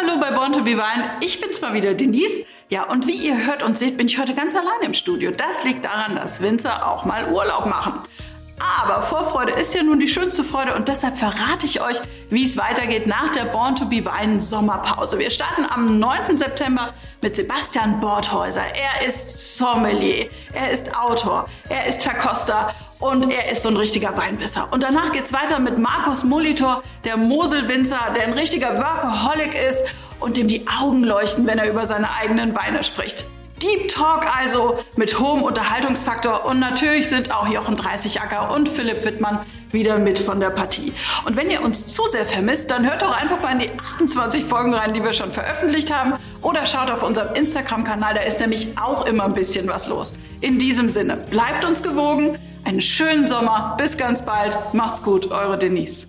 hallo bei Born to be Wine. Ich bin's mal wieder, Denise. Ja, und wie ihr hört und seht, bin ich heute ganz allein im Studio. Das liegt daran, dass Winzer auch mal Urlaub machen. Aber Vorfreude ist ja nun die schönste Freude und deshalb verrate ich euch, wie es weitergeht nach der Born to be Wine Sommerpause. Wir starten am 9. September mit Sebastian Borthäuser. Er ist Sommelier, er ist Autor, er ist Verkoster und er ist so ein richtiger Weinwisser. Und danach geht's weiter mit Markus Molitor, der Moselwinzer, der ein richtiger Workaholic ist und dem die Augen leuchten, wenn er über seine eigenen Weine spricht. Deep Talk also mit hohem Unterhaltungsfaktor und natürlich sind auch Jochen 30 Acker und Philipp Wittmann wieder mit von der Partie. Und wenn ihr uns zu sehr vermisst, dann hört doch einfach mal in die 28 Folgen rein, die wir schon veröffentlicht haben oder schaut auf unserem Instagram-Kanal, da ist nämlich auch immer ein bisschen was los. In diesem Sinne, bleibt uns gewogen, einen schönen Sommer, bis ganz bald, macht's gut, eure Denise.